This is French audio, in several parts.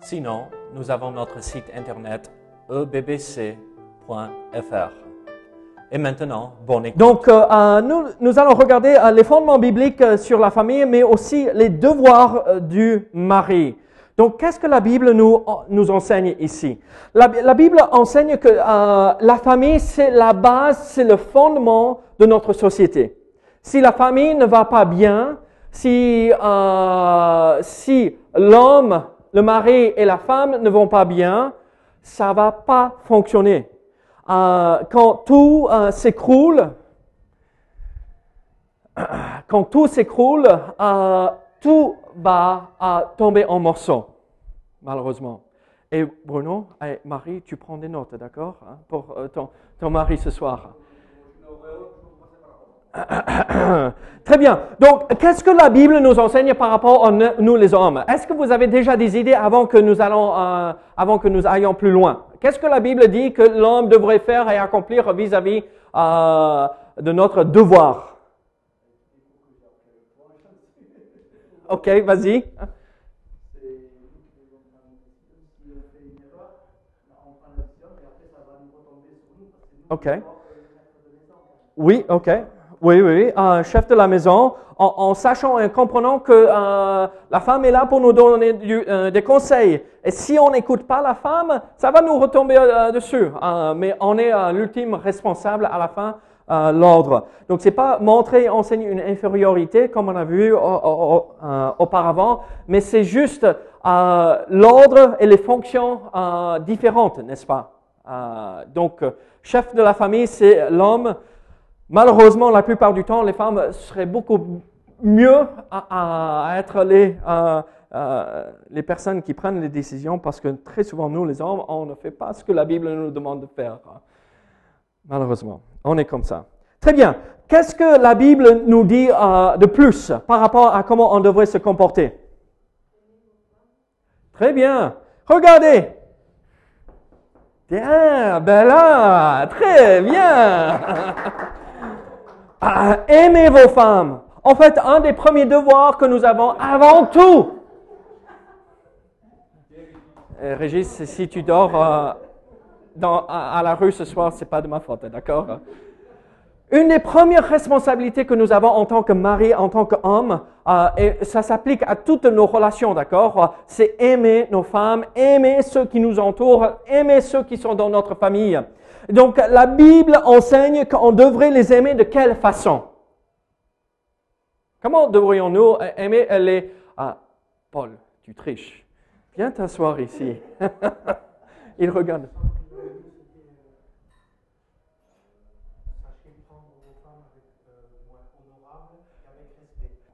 Sinon, nous avons notre site internet ebbc.fr. Et maintenant, bonne écoute. Donc, euh, euh, nous, allons regarder euh, les fondements bibliques sur la famille, mais aussi les devoirs du mari. Donc, qu'est-ce que la Bible nous, enseigne ici? La, Bible enseigne que la famille, c'est la base, c'est le fondement de notre société. Si la famille ne va pas bien, si l'homme, le mari et la femme ne vont pas bien, ça va pas fonctionner. Euh, quand tout euh, s'écroule, quand tout s'écroule, euh, tout va euh, tomber en morceaux, malheureusement. Et Bruno, et Marie, tu prends des notes, d'accord, hein, pour euh, ton mari ce soir. Très bien. Donc, qu'est-ce que la Bible nous enseigne par rapport à nous les hommes? Est-ce que vous avez déjà des idées avant que nous allons, euh, avant que nous plus loin? Qu'est-ce que la Bible dit que l'homme devrait faire et accomplir vis-à-vis euh, de notre devoir? Ok, vas-y. Ok. Oui, ok. Oui, oui, chef de la maison, en, en sachant et comprenant que euh, la femme est là pour nous donner euh, des conseils. Et si on n'écoute pas la femme, ça va nous retomber euh, dessus. Euh, mais on est l'ultime responsable à la fin, l'ordre. Donc c'est pas montrer, enseigner une infériorité comme on a vu au- au- au- auparavant, mais c'est juste l'ordre et les fonctions différentes, n'est-ce pas? Donc chef de la famille, c'est l'homme. Malheureusement, la plupart du temps, les femmes seraient beaucoup mieux à, à être les, euh, euh, les personnes qui prennent les décisions parce que très souvent, nous, les hommes, on ne fait pas ce que la Bible nous demande de faire. Malheureusement, on est comme ça. Très bien. Qu'est-ce que la Bible nous dit euh, de plus par rapport à comment on devrait se comporter? Très bien. Regardez. Bien, ben très bien. Ah, aimez vos femmes. En fait, un des premiers devoirs que nous avons avant tout. Euh, Régis, si tu dors euh, à, à la rue ce soir, c'est pas de ma faute, d'accord? Une des premières responsabilités que nous avons en tant que mari, en tant qu'homme, euh, et ça s'applique à toutes nos relations, d'accord? C'est aimer nos femmes, aimer ceux qui nous entourent, aimer ceux qui sont dans notre famille. Donc la Bible enseigne qu'on devrait les aimer de quelle façon? Comment devrions-nous aimer les... Ah, Paul, tu triches. Viens t'asseoir ici. Il regarde.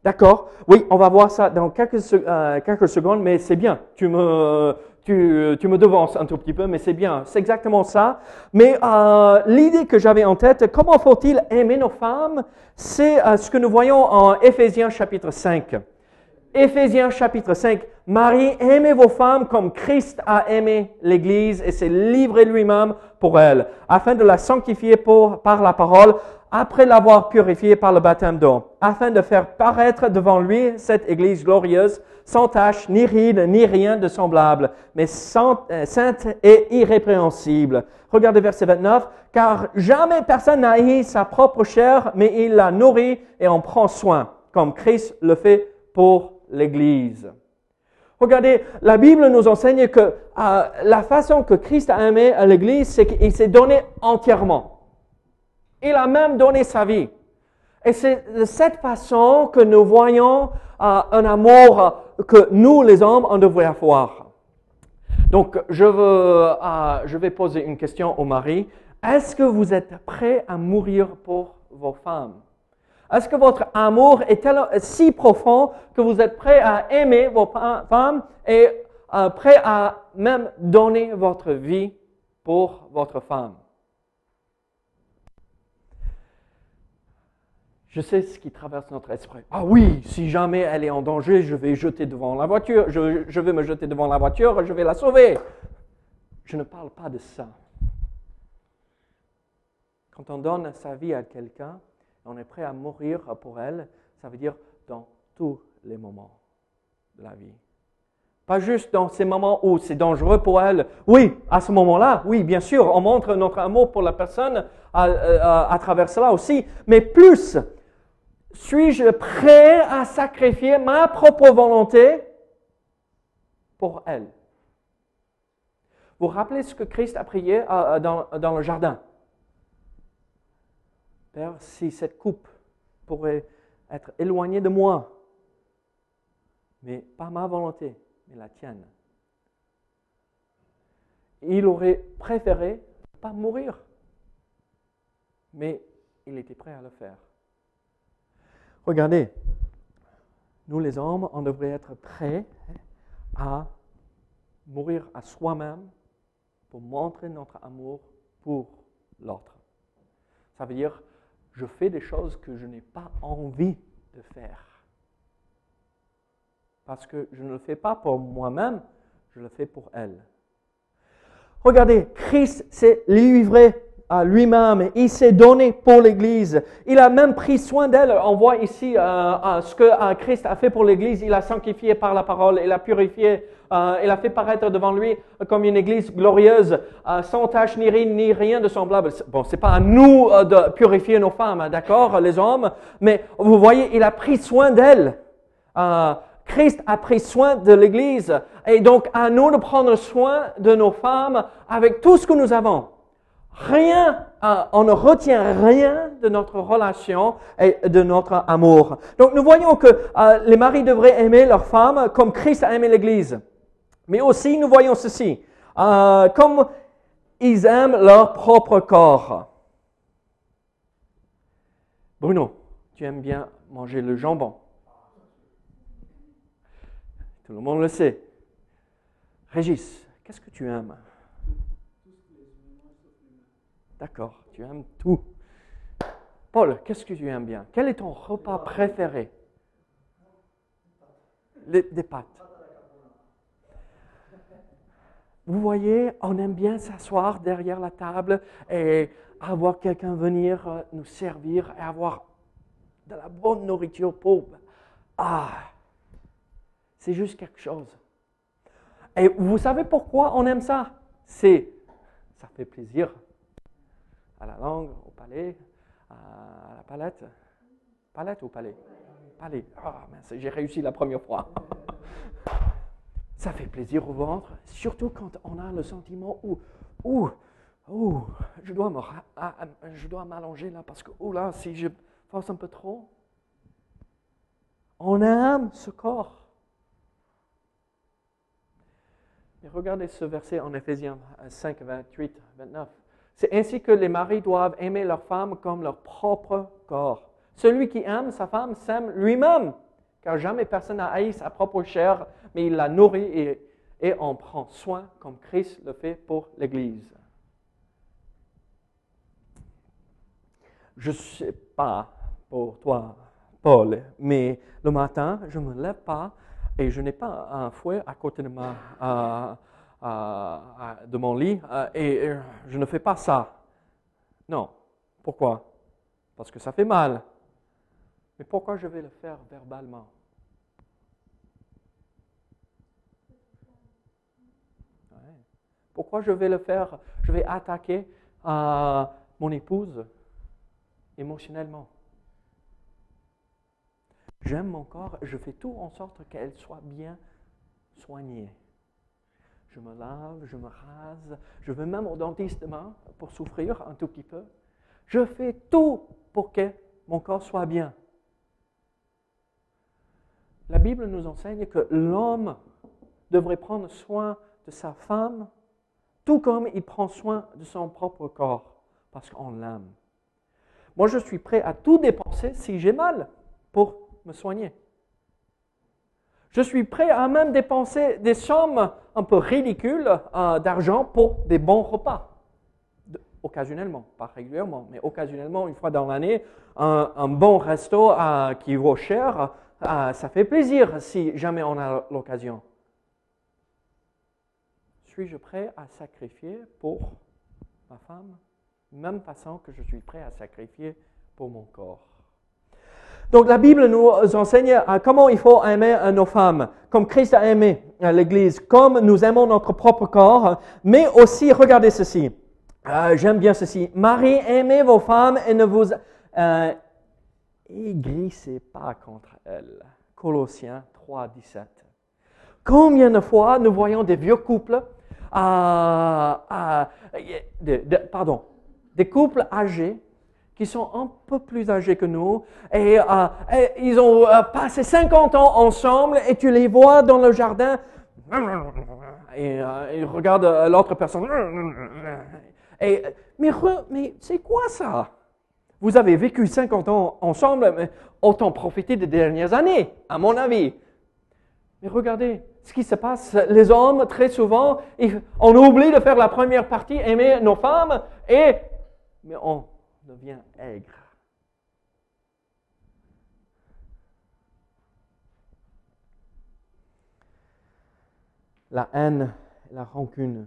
D'accord. Oui, on va voir ça dans quelques, euh, quelques secondes, mais c'est bien. Tu me, tu, tu me devances un tout petit peu, mais c'est bien. C'est exactement ça. Mais euh, l'idée que j'avais en tête, comment faut-il aimer nos femmes C'est euh, ce que nous voyons en Éphésiens chapitre 5. Éphésiens chapitre 5. Marie, aimez vos femmes comme Christ a aimé l'Église et s'est livré lui-même pour elle, afin de la sanctifier par la parole, après l'avoir purifiée par le baptême d'eau, afin de faire paraître devant lui cette Église glorieuse, sans tache, ni ride, ni rien de semblable, mais euh, sainte et irrépréhensible. Regardez verset 29. Car jamais personne n'a haï sa propre chair, mais il la nourrit et en prend soin, comme Christ le fait pour l'Église. Regardez, la Bible nous enseigne que euh, la façon que Christ a aimé l'Église, c'est qu'il s'est donné entièrement. Il a même donné sa vie. Et c'est de cette façon que nous voyons euh, un amour que nous, les hommes, on devrait avoir. Donc, je, veux, euh, je vais poser une question au mari. Est-ce que vous êtes prêt à mourir pour vos femmes? Est-ce que votre amour est tel- si profond que vous êtes prêt à aimer vos femmes et euh, prêt à même donner votre vie pour votre femme? Je sais ce qui traverse notre esprit. Ah oui, si jamais elle est en danger, je vais jeter devant la voiture, je, vais me jeter devant la voiture, je vais la sauver. Je ne parle pas de ça. Quand on donne sa vie à quelqu'un, on est prêt à mourir pour elle, ça veut dire dans tous les moments de la vie. Pas juste dans ces moments où c'est dangereux pour elle. Oui, à ce moment-là, oui, bien sûr, on montre notre amour pour la personne à, à travers cela aussi. Mais plus, suis-je prêt à sacrifier ma propre volonté pour elle? Vous vous rappelez ce que Christ a prié euh, dans, dans le jardin? Père, si cette coupe pourrait être éloignée de moi, mais pas ma volonté, mais la tienne. Il aurait préféré pas mourir, mais il était prêt à le faire. Regardez, nous les hommes, on devrait être prêts à mourir à soi-même pour montrer notre amour pour l'autre. Ça veut dire, je fais des choses que je n'ai pas envie de faire. Parce que je ne le fais pas pour moi-même, je le fais pour elle. Regardez, Christ s'est livré à lui-même. Il s'est donné pour l'Église. Il a même pris soin d'elle. On voit ici euh, euh, ce que euh, Christ a fait pour l'Église. Il a sanctifié par la parole. Il a purifié. Il a fait paraître devant lui comme une Église glorieuse, sans tache ni ni rien de semblable. Bon, c'est pas à nous de purifier nos femmes, hein, d'accord, les hommes. Mais vous voyez, il a pris soin d'elle. Christ a pris soin de l'Église. Et donc, à nous de prendre soin de nos femmes avec tout ce que nous avons. Rien, on ne retient rien de notre relation et de notre amour. Donc nous voyons que euh, les maris devraient aimer leurs femmes comme Christ a aimé l'Église. Mais aussi nous voyons ceci, euh, comme ils aiment leur propre corps. Bruno, tu aimes bien manger le jambon. Tout le monde le sait. Régis, qu'est-ce que tu aimes? D'accord, tu aimes tout. Paul, qu'est-ce que tu aimes bien? Quel est ton repas préféré? Les, Des pâtes. Vous voyez, on aime bien s'asseoir derrière la table et avoir quelqu'un venir euh, nous servir et avoir de la bonne nourriture pour... Ah, c'est juste quelque chose. Et vous savez pourquoi on aime ça? C'est, ça fait plaisir à la langue, au palais, à la palette. Palette ou palais? Palais. Ah, j'ai réussi la première fois. Ça fait plaisir au ventre, surtout quand on a le sentiment où, où, où je dois me, je dois m'allonger là parce que, oh là, si je force un peu trop, on aime ce corps. Et regardez ce verset en Éphésiens 5, 28, 29. C'est ainsi que les maris doivent aimer leur femme comme leur propre corps. Celui qui aime sa femme s'aime lui-même, car jamais personne n'a haï sa propre chair, mais il la nourrit et, en prend soin comme Christ le fait pour l'Église. Je ne sais pas pour toi, Paul, mais le matin, je ne me lève pas et je n'ai pas un fouet à côté de ma, euh, de mon lit euh, et je ne fais pas ça. Non. Pourquoi? Parce que ça fait mal. Mais pourquoi je vais le faire verbalement? Pourquoi je vais le faire? Je vais attaquer euh, mon épouse émotionnellement. J'aime mon corps, je fais tout en sorte qu'elle soit bien soignée je me lave, je me rase, je vais même au dentiste demain pour souffrir un tout petit peu. Je fais tout pour que mon corps soit bien. La Bible nous enseigne que l'homme devrait prendre soin de sa femme, tout comme il prend soin de son propre corps, parce qu'on l'aime. Moi, je suis prêt à tout dépenser si j'ai mal pour me soigner. Je suis prêt à même dépenser des sommes un peu ridicules euh, d'argent pour des bons repas. Occasionnellement, pas régulièrement, mais occasionnellement, une fois dans l'année, un, un bon resto euh, qui vaut cher, euh, ça fait plaisir si jamais on a l'occasion. Suis-je prêt à sacrifier pour ma femme, même façon que je suis prêt à sacrifier pour mon corps? Donc la Bible nous enseigne euh, comment il faut aimer euh, nos femmes, comme Christ a aimé euh, l'Église, comme nous aimons notre propre corps, mais aussi, regardez ceci, j'aime bien ceci, Marie, aimez vos femmes et ne vous aigrissez pas contre elles. Colossiens 3, 17. Combien de fois nous voyons des vieux couples, pardon, des couples âgés qui sont un peu plus âgés que nous, et, euh, ils ont euh, passé 50 ans ensemble, et tu les vois dans le jardin, et euh, ils regardent l'autre personne. Et, mais mais c'est quoi ça? Vous avez vécu 50 ans ensemble, mais autant profiter des dernières années, à mon avis. Mais regardez ce qui se passe. Les hommes, très souvent, on oublie de faire la première partie, aimer nos femmes, et mais on devient aigre. La haine et la rancune,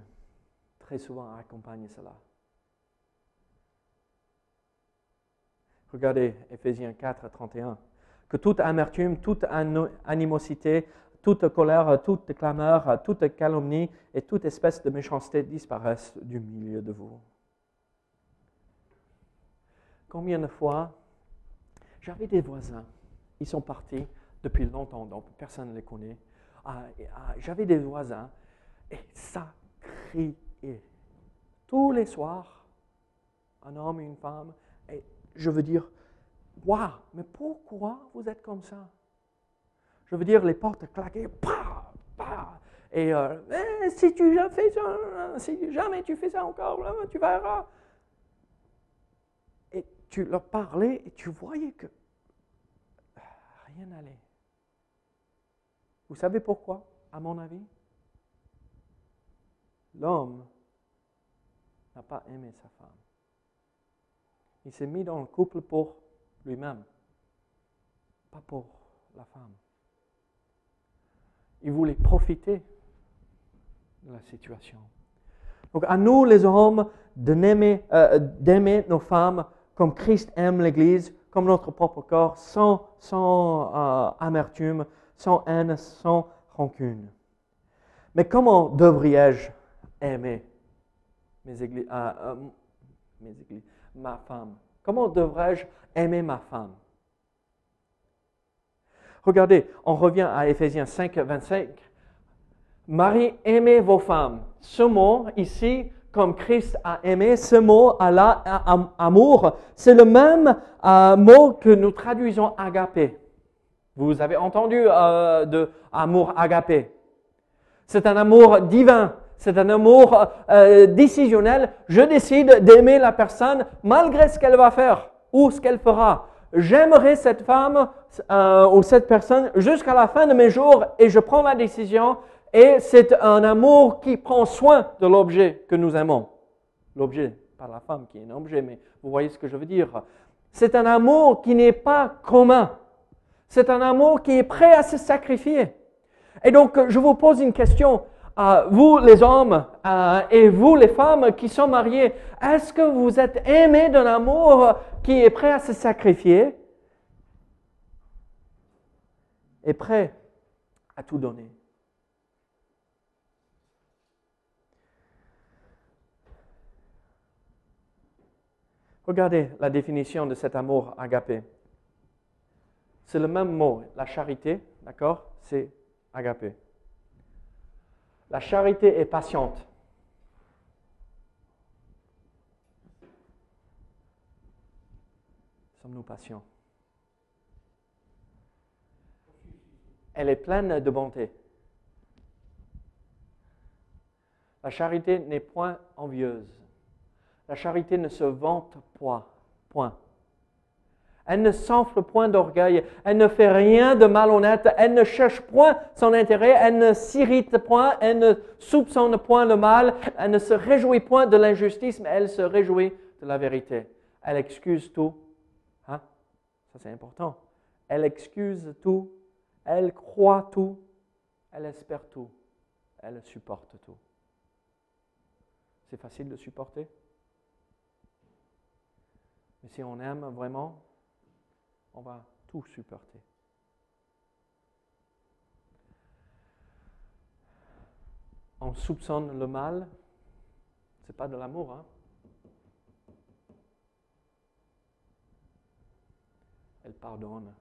très souvent, accompagnent cela. Regardez Ephésiens 4, 31. Que toute amertume, toute animosité, toute colère, toute clameur, toute calomnie et toute espèce de méchanceté disparaissent du milieu de vous. Combien de fois j'avais des voisins, ils sont partis depuis longtemps, donc personne ne les connaît. Ah, ah, j'avais des voisins et ça criait. Tous les soirs, un homme et une femme, et je veux dire, waouh, mais pourquoi vous êtes comme ça? Je veux dire, les portes claquaient, pa, pa, et euh, Eh, si tu jamais ça, si jamais tu fais ça encore, tu verras. Tu leur parlais et tu voyais que rien n'allait. Vous savez pourquoi, à mon avis? L'homme n'a pas aimé sa femme. Il s'est mis dans le couple pour lui-même, pas pour la femme. Il voulait profiter de la situation. Donc à nous les hommes euh, d'aimer nos femmes comme Christ aime l'Église, comme notre propre corps, sans, sans euh, amertume, sans haine, sans rancune. Mais comment devrais-je aimer euh, euh, ma femme? Comment devrais-je aimer ma femme? Regardez, on revient à Éphésiens 5, 25. Marie, aimez vos femmes. Ce mot ici, comme Christ a aimé, ce mot Allah, am- amour, c'est le même euh, mot que nous traduisons agapé. Vous avez entendu euh, de amour agapé. C'est un amour divin. C'est un amour euh, décisionnel. Je décide d'aimer la personne malgré ce qu'elle va faire ou ce qu'elle fera. J'aimerai cette femme ou cette personne jusqu'à la fin de mes jours et je prends la décision. Et c'est un amour qui prend soin de l'objet que nous aimons. L'objet, pas la femme qui est un objet, mais vous voyez ce que je veux dire. C'est un amour qui n'est pas commun. C'est un amour qui est prêt à se sacrifier. Et donc, je vous pose une question. Euh, vous, les hommes, euh, et vous, les femmes qui sont mariées, est-ce que vous êtes aimés d'un amour qui est prêt à se sacrifier et prêt à tout donner? Regardez la définition de cet amour agapé. C'est le même mot, la charité, d'accord? C'est agapé. La charité est patiente. Sommes-nous patients? Elle est pleine de bonté. La charité n'est point envieuse. La charité ne se vante point. point. Elle ne s'enfle point d'orgueil. Elle ne fait rien de malhonnête. Elle ne cherche point son intérêt. Elle ne s'irrite point. Elle ne soupçonne point le mal. Elle ne se réjouit point de l'injustice, mais elle se réjouit de la vérité. Elle excuse tout. Hein? Ça, c'est important. Elle excuse tout. Elle croit tout. Elle espère tout. Elle supporte tout. C'est facile de supporter? Mais si on aime vraiment, on va tout supporter. On soupçonne le mal, c'est pas de l'amour, hein? Elle pardonne.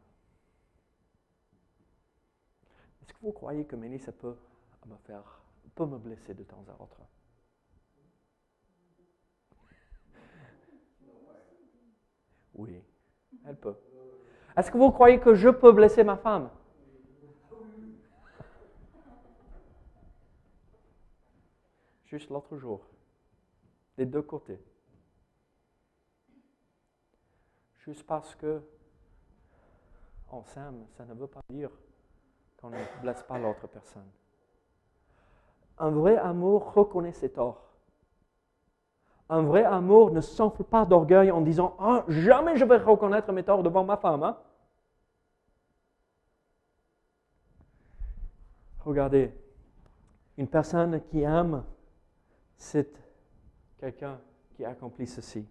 Est-ce que vous croyez que Mélissa peut me faire, peut me blesser de temps à autre? Oui, elle peut. Est-ce que vous croyez que je peux blesser ma femme? Juste l'autre jour, des deux côtés. Juste parce que on s'aime, ça ne veut pas dire qu'on ne blesse pas l'autre personne. Un vrai amour reconnaît ses torts. Un vrai amour ne s'enfle pas d'orgueil en disant ah, jamais je vais reconnaître mes torts devant ma femme. Hein? Regardez, une personne qui aime, c'est quelqu'un qui accomplit ceci.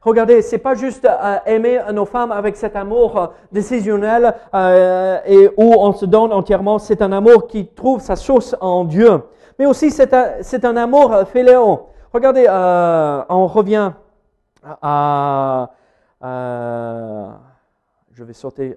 Regardez, c'est pas juste euh, aimer nos femmes avec cet amour euh, décisionnel euh, et où on se donne entièrement. C'est un amour qui trouve sa source en Dieu, mais aussi c'est un, un amour féléon. Regardez, on revient à, je vais sauter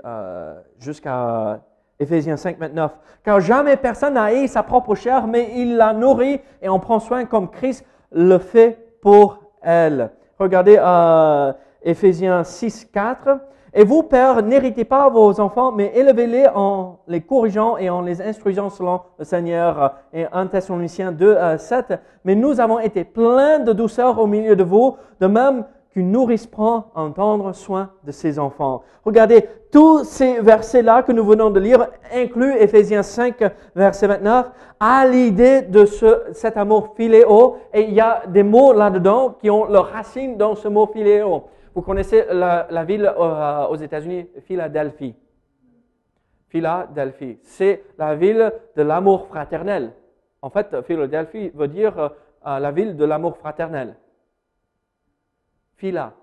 jusqu'à Éphésiens 5, 29. Car jamais personne n'a haï sa propre chair, mais il la nourrit et en prend soin comme Christ le fait pour elle. Regardez euh, Éphésiens 6, 4. Et vous, pères, n'héritez pas vos enfants, mais élevez-les en les corrigeant et en les instruisant selon le Seigneur. Et 1 Thessaloniciens 2, 7. Mais nous avons été pleins de douceur au milieu de vous, de même qu'une nourrice prend en tendre soin de ses enfants. Regardez, tous ces versets-là que nous venons de lire incluent Ephésiens 5, verset 29, à l'idée de ce, cet amour philéo. Et il y a des mots là-dedans qui ont leur racine dans ce mot philéo. Vous connaissez la, ville euh, aux États-Unis, Philadelphie. Philadelphie, c'est la ville de l'amour fraternel. En fait, Philadelphie veut dire euh, la ville de l'amour fraternel. Phila,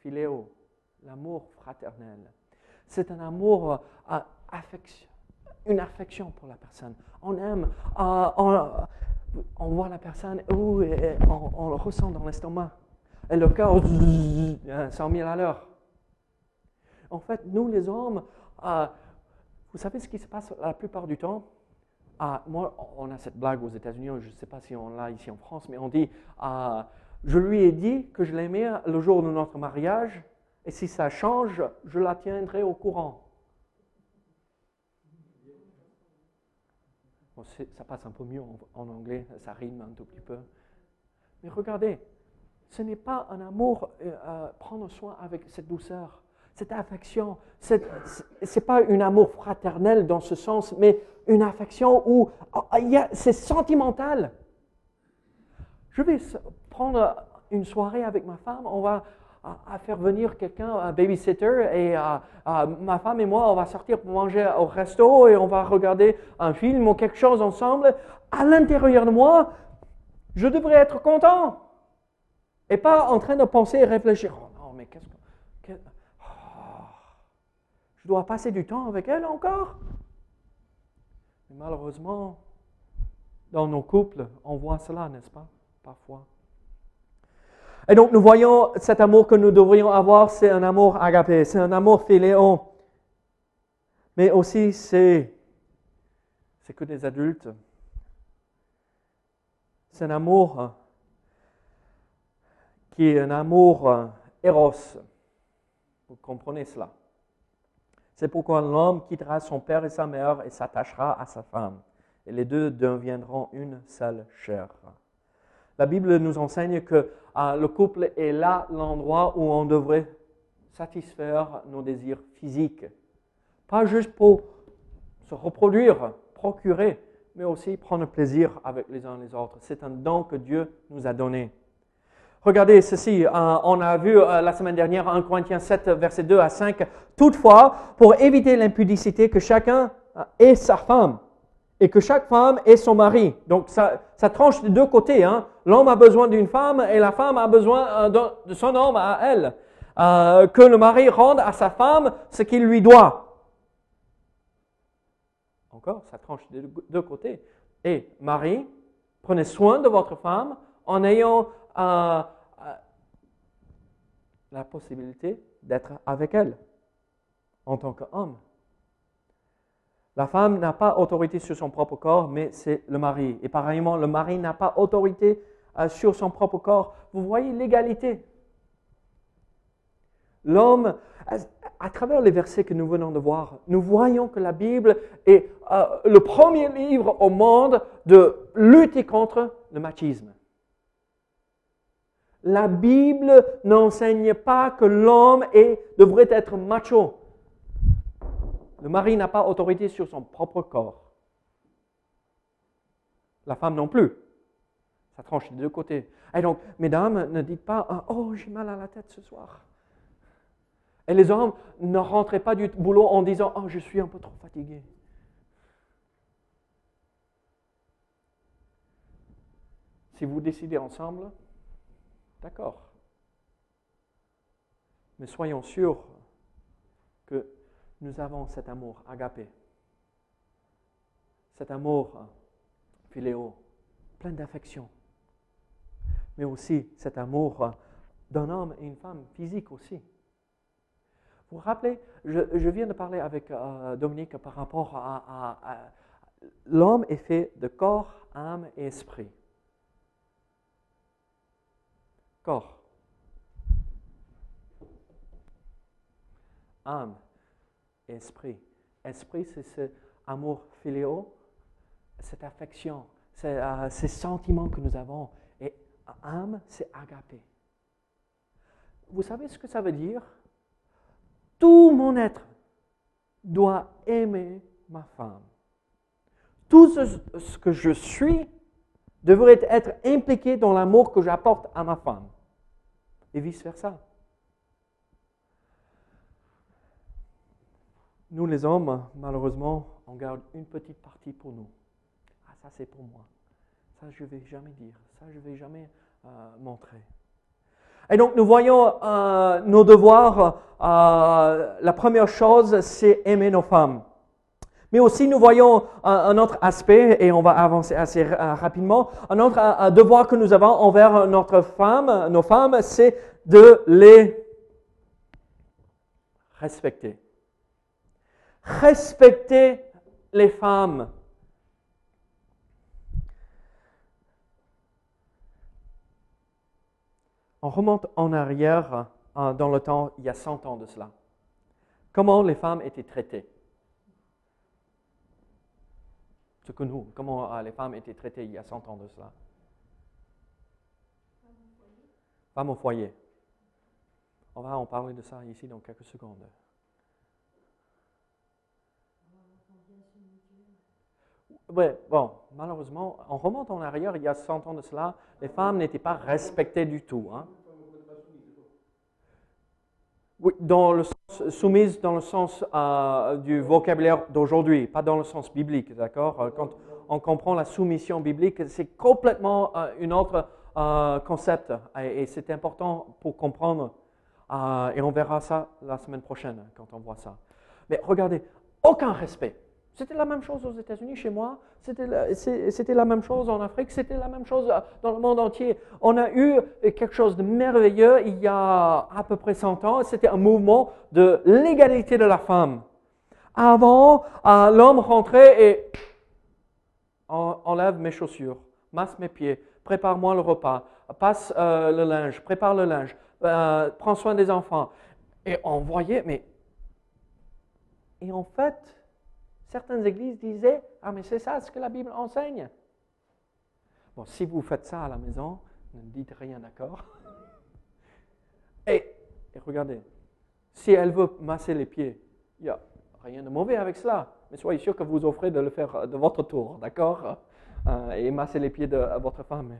philéo, l'amour fraternel. C'est un amour, euh, affection, une affection pour la personne. On aime, euh, on, voit la personne, oh, on, le ressent dans l'estomac. Et le cœur, 100 000 à l'heure. En fait, nous les hommes, euh, vous savez ce qui se passe la plupart du temps? Ah, Moi, on a cette blague aux États-Unis, je ne sais pas si on l'a ici en France, mais on dit je lui ai dit que je l'aimais le jour de notre mariage, et si ça change, je la tiendrai au courant. ça passe un peu mieux en, anglais, ça rime un tout petit peu. Mais regardez, ce n'est pas un amour, euh, euh, prendre soin avec cette douceur, cette affection. Ce n'est pas un amour fraternel dans ce sens, mais une affection où oh, c'est sentimental. Je vais prendre une soirée avec ma femme, on va faire venir quelqu'un, un babysitter, et ma femme et moi, on va sortir pour manger au resto et on va regarder un film ou quelque chose ensemble. À l'intérieur de moi, je devrais être content. Et pas en train de penser et réfléchir. Oh non, mais qu'est-ce que. Oh, je dois passer du temps avec elle encore? Malheureusement, dans nos couples, on voit cela, n'est-ce pas? Parfois. Et donc nous voyons cet amour que nous devrions avoir, c'est un amour agapé, c'est un amour philéon. Mais aussi c'est, c'est que des adultes. C'est un amour qui est un amour éros. Vous comprenez cela. C'est pourquoi l'homme quittera son père et sa mère et s'attachera à sa femme. Et les deux deviendront une seule chair. La Bible nous enseigne que ah, le couple est là l'endroit où on devrait satisfaire nos désirs physiques. Pas juste pour se reproduire, procurer, mais aussi prendre plaisir avec les uns les autres. C'est un don que Dieu nous a donné. Regardez ceci, euh, on a vu euh, la semaine dernière 1 Corinthiens 7, verset 2 à 5. Toutefois, pour éviter l'impudicité, que chacun euh, ait sa femme et que chaque femme ait son mari. Donc ça, ça tranche de deux côtés. Hein. L'homme a besoin d'une femme et la femme a besoin de, son homme à elle. que le mari rende à sa femme ce qu'il lui doit. Encore, ça tranche de deux côtés. Et mari, prenez soin de votre femme en ayant la possibilité d'être avec elle en tant qu'homme. La femme n'a pas autorité sur son propre corps, mais c'est le mari. Et pareillement, le mari n'a pas autorité euh, sur son propre corps. Vous voyez l'égalité. L'homme, à, travers les versets que nous venons de voir, nous voyons que la Bible est euh, le premier livre au monde de lutter contre le machisme. La Bible n'enseigne pas que l'homme devrait être macho. Le mari n'a pas autorité sur son propre corps. La femme non plus. Ça tranche des deux côtés. Et donc, mesdames, ne dites pas ah, Oh, j'ai mal à la tête ce soir. Et les hommes, ne rentrez pas du boulot en disant Oh, je suis un peu trop fatigué. Si vous décidez ensemble, D'accord. Mais soyons sûrs que nous avons cet amour agapé, cet amour philéo, plein d'affection, mais aussi cet amour d'un homme et une femme physique aussi. Vous vous rappelez, je, viens de parler avec euh, Dominique par rapport à l'homme est fait de corps, âme et esprit corps, âme, esprit. Esprit, c'est ce amour filéo, cette affection, euh, ces sentiments que nous avons. Et âme, c'est agapé. Vous savez ce que ça veut dire? Tout mon être doit aimer ma femme. Tout ce que je suis devrait être impliqué dans l'amour que j'apporte à ma femme et vice-versa. Nous, les hommes, malheureusement, on garde une petite partie pour nous. Ah, ça, c'est pour moi. Ça, je ne vais jamais dire. Ça, je ne vais jamais euh, montrer. Et donc, nous voyons euh, nos devoirs. Euh, la première chose, c'est aimer nos femmes. Mais aussi, nous voyons un, autre aspect, et on va avancer assez rapidement, un autre devoir que nous avons envers notre femme, nos femmes, c'est de les respecter. Respecter les femmes. On remonte en arrière dans le temps, il y a 100 ans de cela. Comment les femmes étaient traitées? Ce que nous, comment euh, les femmes étaient traitées il y a 100 ans de cela. Femmes au foyer. On va en parler de ça ici dans quelques secondes. Oui, bon, malheureusement, on remonte en arrière, il y a 100 ans de cela, les femmes n'étaient pas respectées du tout. Hein. Oui, dans le sens, soumise dans le sens euh, du vocabulaire d'aujourd'hui, pas dans le sens biblique, d'accord? Euh, Quand on comprend la soumission biblique, c'est complètement euh, un autre concept et, c'est important pour comprendre. et on verra ça la semaine prochaine quand on voit ça. Mais regardez, aucun respect. C'était la même chose aux États-Unis, chez moi, c'était la, même chose en Afrique, c'était la même chose dans le monde entier. On a eu quelque chose de merveilleux il y a à peu près 100 ans, c'était un mouvement de l'égalité de la femme. Avant, euh, l'homme rentrait et enlève mes chaussures, masse mes pieds, prépare-moi le repas, passe euh, le linge, prépare le linge, euh, prends soin des enfants. Et on voyait, mais... Et en fait, certaines églises disaient Ah, mais c'est ça ce que la Bible enseigne. Bon, si vous faites ça à la maison, ne dites rien, d'accord? Et, regardez, Si elle veut masser les pieds, il n'y a rien de mauvais avec cela. Mais soyez sûr que vous offrez de le faire de votre tour, d'accord? Euh, Et masser les pieds de votre femme.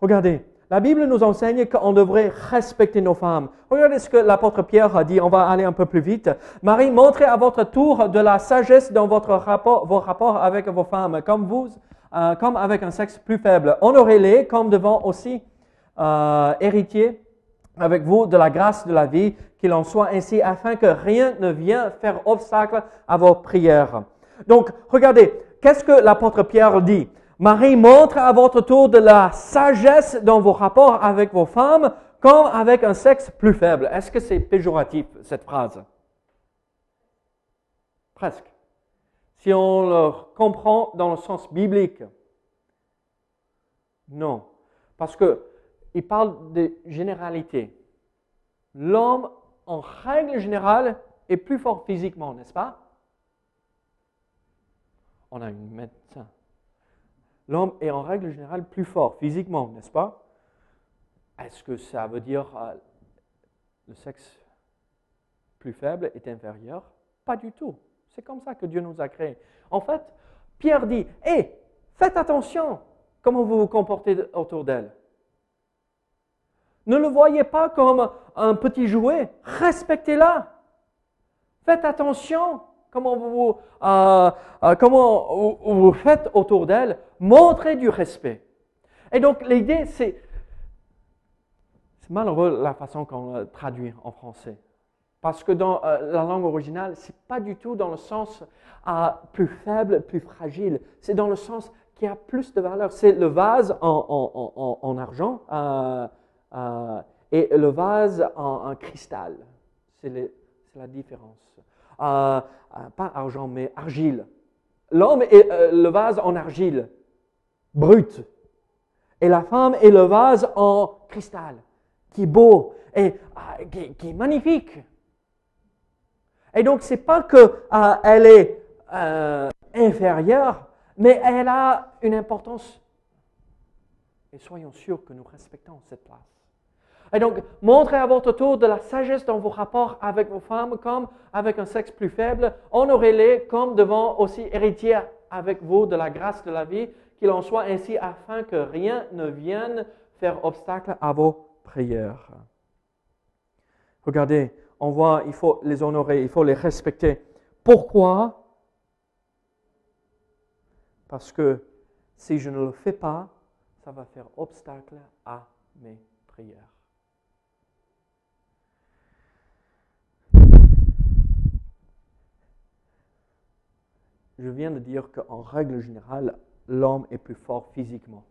Regardez, la Bible nous enseigne qu'on devrait respecter nos femmes. Regardez ce que l'apôtre Pierre a dit. On va aller un peu plus vite. Marie, montrez à votre tour de la sagesse dans vos rapports avec vos femmes, comme vous, euh, comme avec un sexe plus faible. Honorez-les comme devant aussi euh, héritiers avec vous de la grâce de la vie, qu'il en soit ainsi, afin que rien ne vienne faire obstacle à vos prières. Donc, regardez, qu'est-ce que l'apôtre Pierre dit? Marie montre à votre tour de la sagesse dans vos rapports avec vos femmes, comme avec un sexe plus faible. Est-ce que c'est péjoratif, cette phrase? Presque. Si on le comprend dans le sens biblique. Non. Parce que il parle de généralité. L'homme, en règle générale, est plus fort physiquement, n'est-ce pas? On a une médecin. L'homme est en règle générale plus fort physiquement, n'est-ce pas? Est-ce que ça veut dire euh, le sexe plus faible est inférieur? Pas du tout. C'est comme ça que Dieu nous a créés. En fait, Pierre dit, hé, faites attention comment vous vous comportez autour d'elle. Ne le voyez pas comme un petit jouet. Respectez-la. Faites attention comment vous, euh, euh, comment vous, faites autour d'elle. Montrez du respect. Et donc l'idée, c'est... C'est malheureux la façon qu'on traduit en français. Parce que dans euh, la langue originale, c'est pas du tout dans le sens plus faible, plus fragile. C'est dans le sens qui a plus de valeur. C'est le vase en, en, en argent et le vase en, cristal. C'est la différence. Euh, euh, pas argent, mais argile. L'homme est le vase en argile, brut. Et la femme est le vase en cristal, qui est beau et qui, est magnifique. Et donc, c'est pas qu'elle est inférieure, mais elle a une importance. Et soyons sûrs que nous respectons cette place. Et donc, montrez à votre tour de la sagesse dans vos rapports avec vos femmes, comme avec un sexe plus faible. Honorez-les comme devant aussi héritiers avec vous de la grâce de la vie, qu'il en soit ainsi afin que rien ne vienne faire obstacle à vos prières. Regardez, on voit, il faut les honorer, il faut les respecter. Pourquoi? Parce que si je ne le fais pas, ça va faire obstacle à mes prières. Je viens de dire qu'en règle générale, l'homme est plus fort physiquement.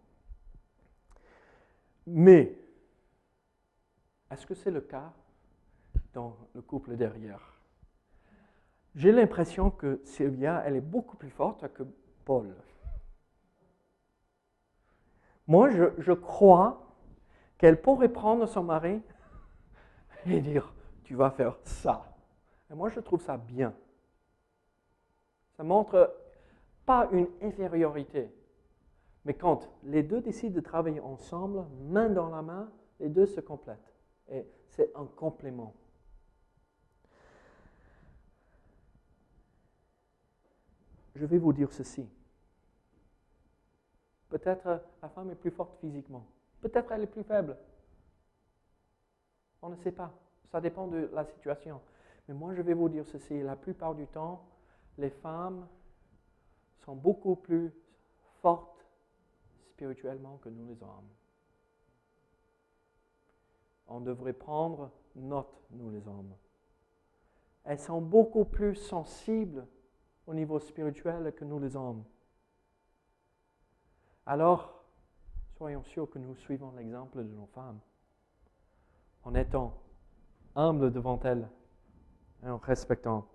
Mais, est-ce que c'est le cas dans le couple derrière? J'ai l'impression que Sylvia, elle est beaucoup plus forte que Paul. Moi, je, crois qu'elle pourrait prendre son mari et dire, tu vas faire ça. Et moi, je trouve ça bien. Ça montre pas une infériorité, mais quand les deux décident de travailler ensemble, main dans la main, les deux se complètent. Et c'est un complément. Je vais vous dire ceci. Peut-être la femme est plus forte physiquement. Peut-être elle est plus faible. On ne sait pas. Ça dépend de la situation. Mais moi, je vais vous dire ceci. La plupart du temps, les femmes sont beaucoup plus fortes spirituellement que nous les hommes. On devrait prendre note, nous les hommes. Elles sont beaucoup plus sensibles au niveau spirituel que nous les hommes. Alors, soyons sûrs que nous suivons l'exemple de nos femmes en étant humbles devant elles et en respectant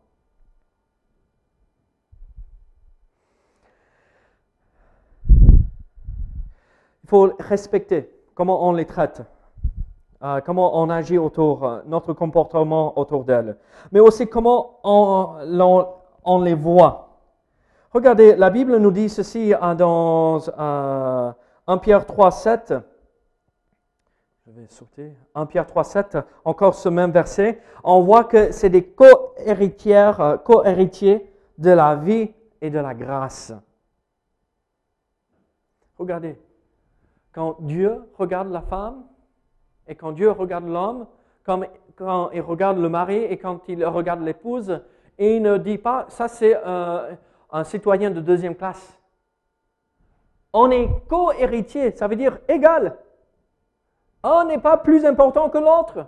faut respecter comment on les traite, euh, comment on agit autour, euh, notre comportement autour d'elles, mais aussi comment on, les voit. Regardez, la Bible nous dit ceci euh, dans 1 Pierre 3, 7. je vais sauter. 1 Pierre 3, 7, encore ce même verset. On voit que c'est des co-héritières, euh, co-héritiers de la vie et de la grâce. Regardez, quand Dieu regarde la femme et quand Dieu regarde l'homme, comme quand il regarde le mari et quand il regarde l'épouse, il ne dit pas, ça c'est un citoyen de deuxième classe. On est co-héritier, ça veut dire égal. Un n'est pas plus important que l'autre.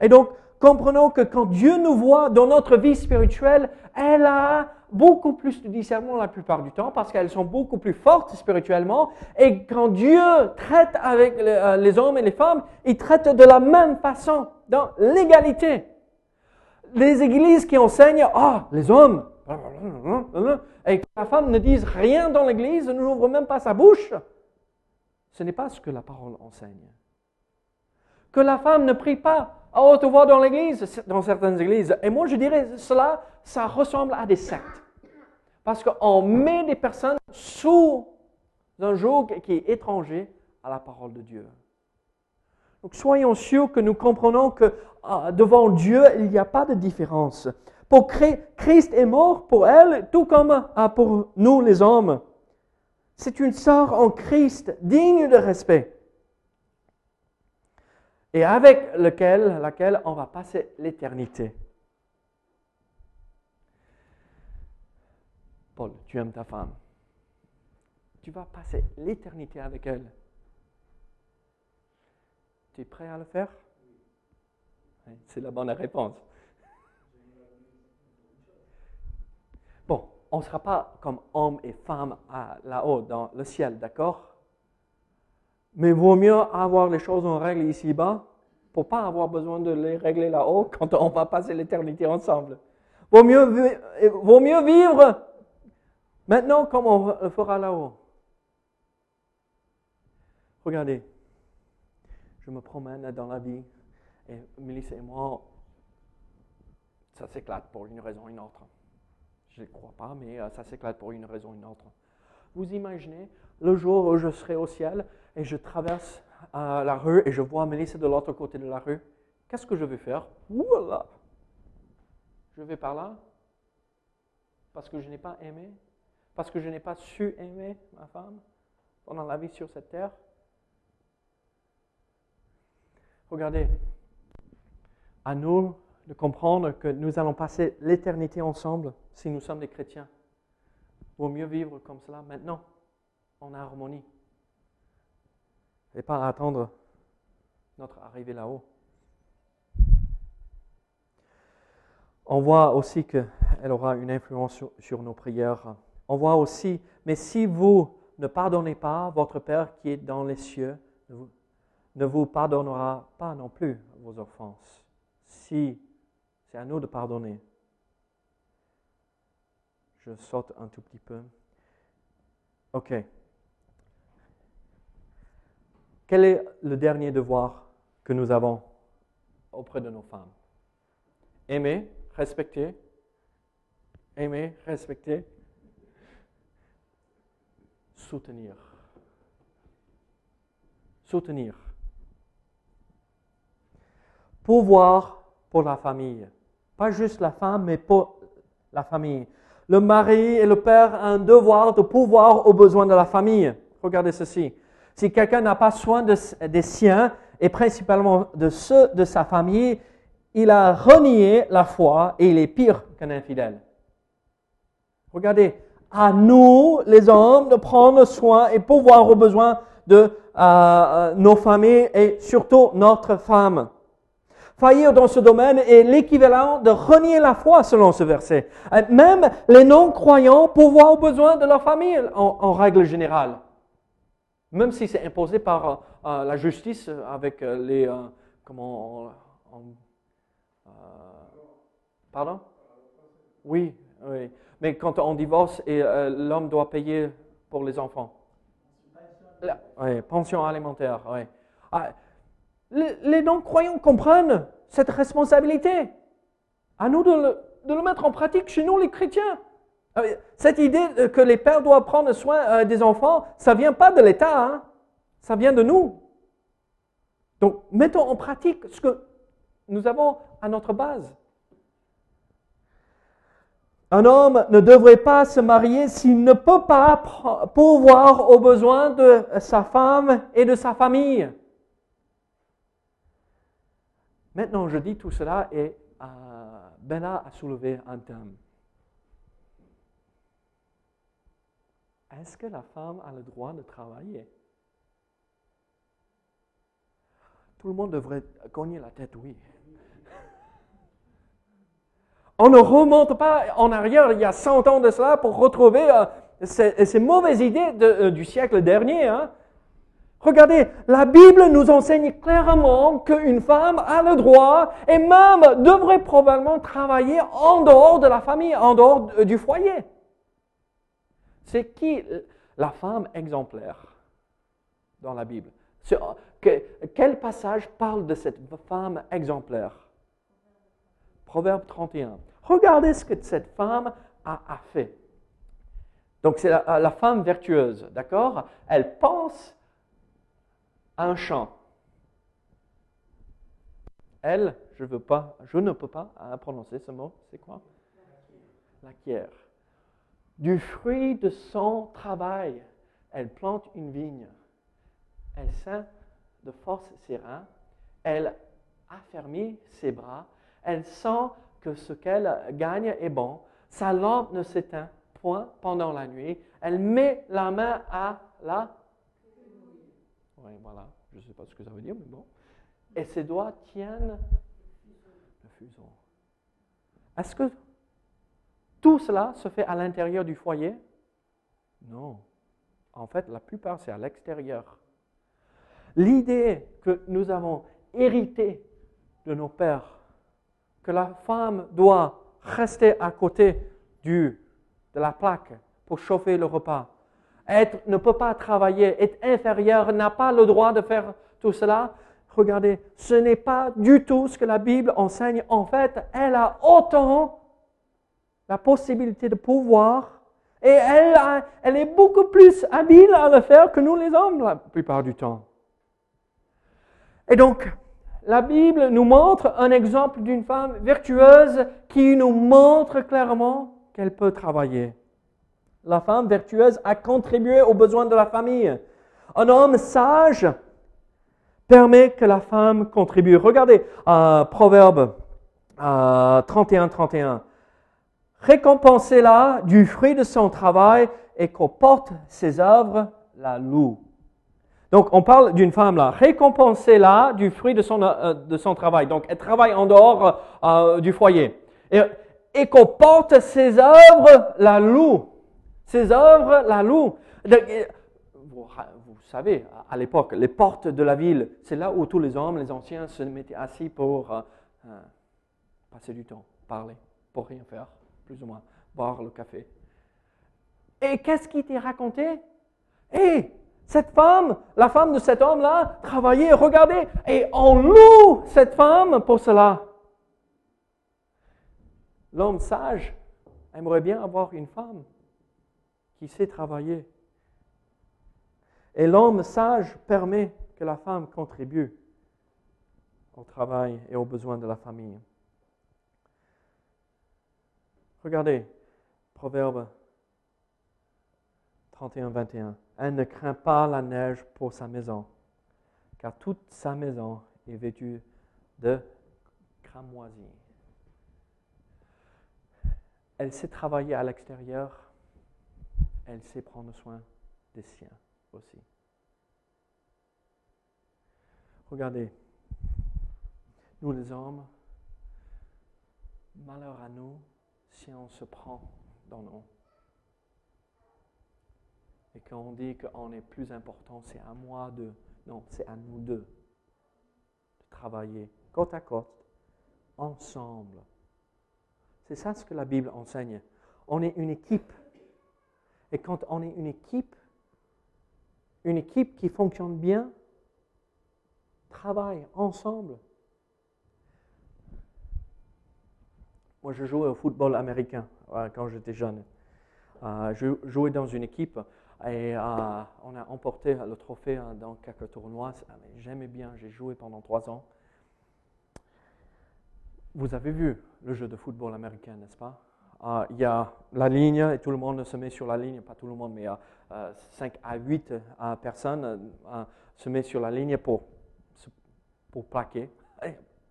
Et donc, comprenons que quand Dieu nous voit dans notre vie spirituelle, elle a beaucoup plus de discernement la plupart du temps parce qu'elles sont beaucoup plus fortes spirituellement. Et quand Dieu traite avec euh, les hommes et les femmes, il traite de la même façon, dans l'égalité. Les églises qui enseignent, ah, les hommes, et que la femme ne dise rien dans l'église, ne n'ouvre même pas sa bouche, ce n'est pas ce que la parole enseigne. Que la femme ne prie pas à haute voix dans l'église, dans certaines églises. Et moi, je dirais, cela, ça ressemble à des sectes. Parce qu'on met des personnes sous un joug qui est étranger à la parole de Dieu. Donc soyons sûrs que nous comprenons que ah, devant Dieu, il n'y a pas de différence. Pour Christ est mort pour elle, tout comme ah, pour nous les hommes. C'est une sœur en Christ digne de respect et avec lequel, laquelle on va passer l'éternité. Paul, tu aimes ta femme. Tu vas passer l'éternité avec elle. Tu es prêt à le faire? C'est la bonne réponse. Bon, on ne sera pas comme homme et femme là-haut dans le ciel, d'accord? Mais vaut mieux avoir les choses en règle ici-bas pour pas avoir besoin de les régler là-haut quand on va passer l'éternité ensemble. Vaut mieux, vaut mieux vivre maintenant comme on le fera là-haut. Regardez, je me promène dans la vie et Mélissa et moi, ça s'éclate pour une raison ou une autre. Je ne crois pas, mais euh, ça s'éclate pour une raison ou une autre. Vous imaginez le jour où je serai au ciel et je traverse euh, la rue et je vois Mélissa de l'autre côté de la rue, qu'est-ce que je vais faire? Voilà Je vais par là parce que je n'ai pas aimé, parce que je n'ai pas su aimer ma femme pendant la vie sur cette terre. Regardez, à nous de comprendre que nous allons passer l'éternité ensemble si nous sommes des chrétiens. Vaut mieux vivre comme cela maintenant, en harmonie et pas attendre notre arrivée là-haut. On voit aussi qu'elle aura une influence sur, nos prières. On voit aussi, mais si vous ne pardonnez pas, votre Père qui est dans les cieux ne vous, pardonnera pas non plus vos offenses. Si c'est à nous de pardonner. Je saute un tout petit peu. OK. Quel est le dernier devoir que nous avons auprès de nos femmes? Aimer, respecter, aimer, respecter, soutenir. Soutenir. Pouvoir pour la famille. Pas juste la femme, mais pour la famille. Le mari et le père ont un devoir de pouvoir aux besoins de la famille. Regardez ceci. Si quelqu'un n'a pas soin des siens, et principalement de ceux de sa famille, il a renié la foi et il est pire qu'un infidèle. Regardez, à nous, les hommes, de prendre soin et pouvoir aux besoins de euh, euh, nos familles et surtout notre femme. Faillir dans ce domaine est l'équivalent de renier la foi selon ce verset. Même les non-croyants pouvoir aux besoins de leur famille en règle générale même si c'est imposé par euh, euh, la justice avec euh, les... comment pardon? Oui, oui. Mais quand on divorce et l'homme doit payer pour les enfants. Pension alimentaire. Ah, les, non-croyants comprennent cette responsabilité. À nous de le, mettre en pratique chez nous, les chrétiens. Ah cette idée que les pères doivent prendre soin euh, des enfants, ça vient pas de l'État, hein. ça vient de nous. Donc, mettons en pratique ce que nous avons à notre base. Un homme ne devrait pas se marier s'il ne peut pas pourvoir aux besoins de sa femme et de sa famille. Maintenant, je dis tout cela et euh, Bella a soulevé un thème. Est-ce que la femme a le droit de travailler? Tout le monde devrait cogner la tête, oui. On ne remonte pas en arrière il y a 100 ans de cela pour retrouver euh, ces, mauvaises idées euh, du siècle dernier. Hein. Regardez, la Bible nous enseigne clairement qu'une femme a le droit et même devrait probablement travailler en dehors de la famille, en dehors du foyer. C'est qui la femme exemplaire dans la Bible? Quel passage parle de cette femme exemplaire? Proverbe 31. Regardez ce que cette femme a, fait. Donc c'est la, la, femme vertueuse, d'accord? Elle pense un champ. Elle, je, veux pas, je ne peux pas prononcer ce mot, c'est quoi? L'acquiert. Du fruit de son travail, elle plante une vigne. Elle sent de force ses reins. Elle affermit ses bras. Elle sent que ce qu'elle gagne est bon. Sa lampe ne s'éteint point pendant la nuit. Elle met la main à la oui, voilà. Je ne sais pas ce que ça veut dire, mais bon. Et ses doigts tiennent le fuseau. Est-ce que tout cela se fait à l'intérieur du foyer? Non. En fait, la plupart, c'est à l'extérieur. L'idée que nous avons hérité de nos pères, que la femme doit rester à côté du, de la plaque pour chauffer le repas, être, ne peut pas travailler, est inférieur, n'a pas le droit de faire tout cela. Regardez, ce n'est pas du tout ce que la Bible enseigne. En fait, elle a autant la possibilité de pouvoir et elle, elle est beaucoup plus habile à le faire que nous les hommes la plupart du temps. Et donc, la Bible nous montre un exemple d'une femme vertueuse qui nous montre clairement qu'elle peut travailler. La femme vertueuse a contribué aux besoins de la famille. Un homme sage permet que la femme contribue. Regardez euh, Proverbe 31-31. Euh, Récompensez-la du fruit de son travail et qu'au porte ses œuvres la loue. Donc, on parle d'une femme là. Récompensez-la du fruit de son, euh, de son travail. Donc, elle travaille en dehors du foyer. Et, qu'au porte ses œuvres la loue. Ses œuvres la louent. Vous, savez, à l'époque, les portes de la ville, c'est là où tous les hommes, les anciens, se mettaient assis pour euh, euh, passer du temps, parler, pour rien faire, plus ou moins, boire le café. Et qu'est-ce qui t'est raconté? Et cette femme, la femme de cet homme-là, travaillait, regardez, et on loue cette femme pour cela. L'homme sage aimerait bien avoir une femme qui sait travailler. Et l'homme sage permet que la femme contribue au travail et aux besoins de la famille. Regardez, Proverbe 31-21. Elle ne craint pas la neige pour sa maison, car toute sa maison est vêtue de cramoisie. Elle sait travailler à l'extérieur elle sait prendre soin des siens aussi. Regardez, nous les hommes, malheur à nous si on se prend dans nous. Et quand on dit qu'on est plus important, c'est à moi de... Non, c'est à nous deux de travailler côte à côte, ensemble. C'est ça ce que la Bible enseigne. On est une équipe. Et quand on est une équipe, une équipe qui fonctionne bien, travaille ensemble. Moi, je jouais au football américain quand j'étais jeune. euh, je jouais dans une équipe et euh, on a emporté le trophée euh, dans quelques tournois. Mais J'aimais bien, j'ai joué pendant trois ans. Vous avez vu le jeu de football américain, n'est-ce pas? Euh, Il y a la ligne et tout le monde se met sur la ligne, pas tout le monde, mais euh, 5 à 8 euh, personnes euh, se met sur la ligne pour, pour plaquer.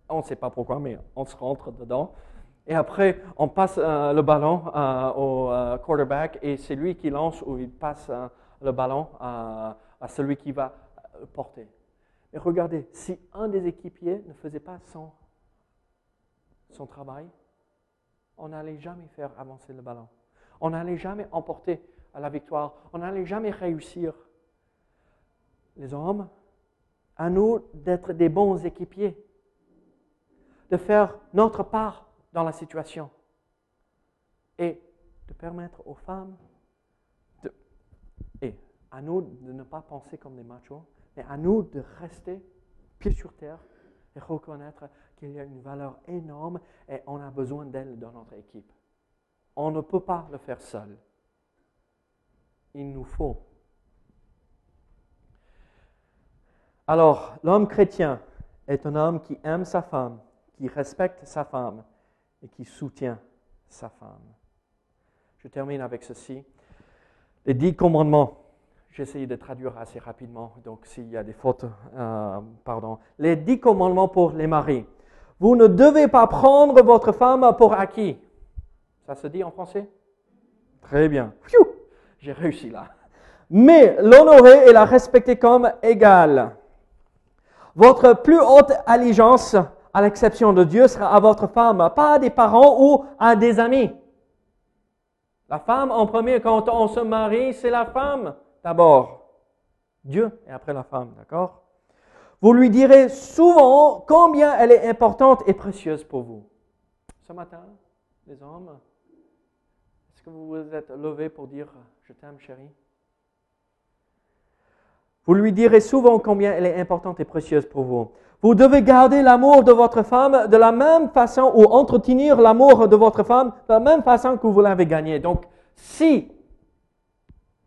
On ne sait pas pourquoi, mais on se rentre dedans. Et après, on passe euh, le ballon euh, au euh, quarterback et c'est lui qui lance ou il passe le ballon à celui qui va porter. Et regardez, si un des équipiers ne faisait pas son, travail, on n'allait jamais faire avancer le ballon. On n'allait jamais emporter la victoire. On n'allait jamais réussir. Les hommes, à nous d'être des bons équipiers, de faire notre part dans la situation et de permettre aux femmes de, et à nous de ne pas penser comme des machos, mais à nous de rester pieds sur terre et reconnaître qu'il y a une valeur énorme et on a besoin d'elle dans notre équipe. On ne peut pas le faire seul. Il nous faut. Alors, l'homme chrétien est un homme qui aime sa femme, qui respecte sa femme et qui soutient sa femme. Je termine avec ceci. Les dix commandements. J'essaie de traduire assez rapidement, donc s'il y a des fautes, euh, pardon. Les dix commandements pour les maris. Vous ne devez pas prendre votre femme pour acquis. Ça se dit en français? Très bien. J'ai réussi là. Mais l'honorer et la respecter comme égale. Votre plus haute allégeance, à l'exception de Dieu, sera à votre femme, pas à des parents ou à des amis. La femme en premier, quand on se marie, c'est la femme d'abord. Dieu et après la femme, d'accord? Vous lui direz souvent combien elle est importante et précieuse pour vous. Ce matin, les hommes, est-ce que vous vous êtes levés pour dire je t'aime chérie Vous lui direz souvent combien elle est importante et précieuse pour vous. Vous devez garder l'amour de votre femme de la même façon ou entretenir l'amour de votre femme de la même façon que vous l'avez gagné. Donc, si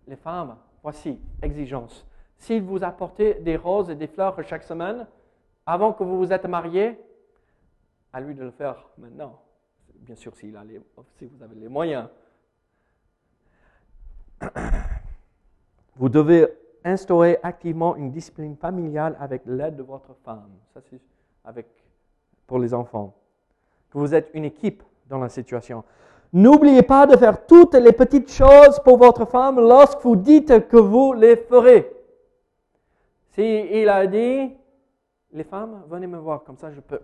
les femmes, voici, exigence, s'il vous apportez des roses et des fleurs chaque semaine, avant que vous vous êtes mariés, à lui de le faire maintenant. Bien sûr, s'il a si vous avez les moyens. Vous devez instaurer activement une discipline familiale avec l'aide de votre femme. Ça, c'est avec, pour les enfants. Que vous êtes une équipe dans la situation. N'oubliez pas de faire toutes les petites choses pour votre femme lorsque vous dites que vous les ferez. Si il a dit, les femmes, venez me voir, comme ça je peux.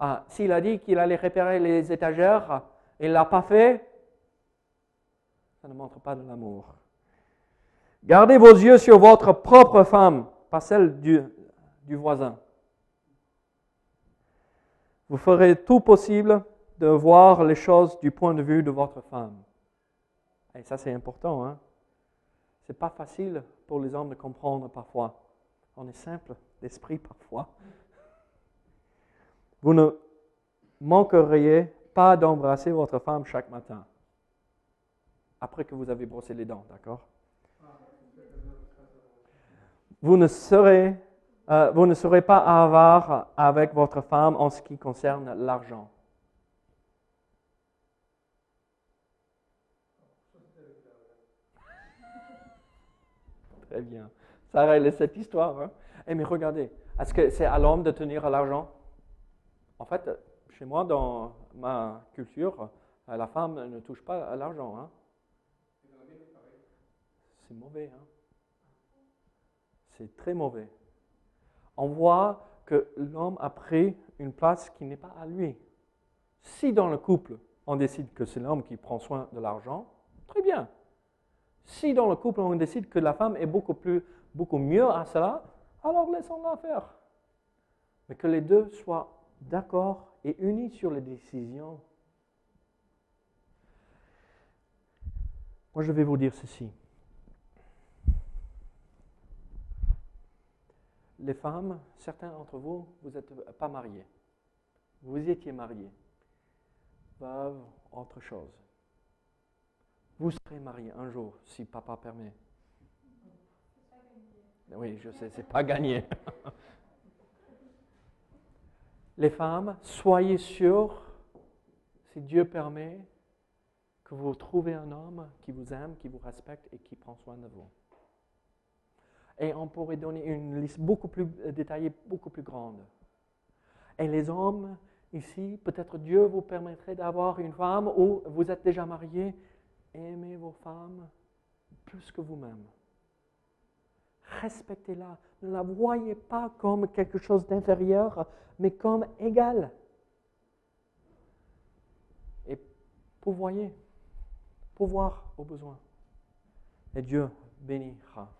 Ah, S'il a dit qu'il allait réparer les étagères, il ne l'a pas fait, ça ne montre pas de l'amour. Gardez vos yeux sur votre propre femme, pas celle du, voisin. Vous ferez tout possible de voir les choses du point de vue de votre femme. Et ça, c'est important. Hein? Ce n'est pas facile pour les hommes de comprendre parfois. On est simple d'esprit parfois. Vous ne manqueriez pas d'embrasser votre femme chaque matin, après que vous avez brossé les dents, d'accord? Vous ne serez, euh, vous ne serez pas avare avec votre femme en ce qui concerne l'argent. Très bien. Ça règle cette histoire. Hein? Eh, mais regardez, est-ce que c'est à l'homme de tenir l'argent? En fait, chez moi, dans ma culture, la femme ne touche pas à l'argent. Hein? C'est mauvais. Hein? C'est très mauvais. On voit que l'homme a pris une place qui n'est pas à lui. Si dans le couple, on décide que c'est l'homme qui prend soin de l'argent, très bien. Si dans le couple, on décide que la femme est beaucoup, plus, beaucoup mieux à cela, alors laissons-la faire. Mais que les deux soient d'accord et unis sur les décisions. Moi, je vais vous dire ceci. Les femmes, certains d'entre vous, vous n'êtes pas mariés. Vous étiez mariés. Veuve, autre chose. Vous serez mariés un jour, si papa permet. Oui, je sais, c'est pas gagné. Les femmes, soyez sûres, si Dieu permet, que vous trouvez un homme qui vous aime, qui vous respecte et qui prend soin de vous. Et on pourrait donner une liste beaucoup plus euh, détaillée, beaucoup plus grande. Et les hommes, ici, peut-être Dieu vous permettrait d'avoir une femme où vous êtes déjà marié. Aimez vos femmes plus que vous-même. Respectez-la. Ne la voyez pas comme quelque chose d'inférieur, mais comme égal. Et pourvoyez, pouvoir au besoin. Et Dieu bénira.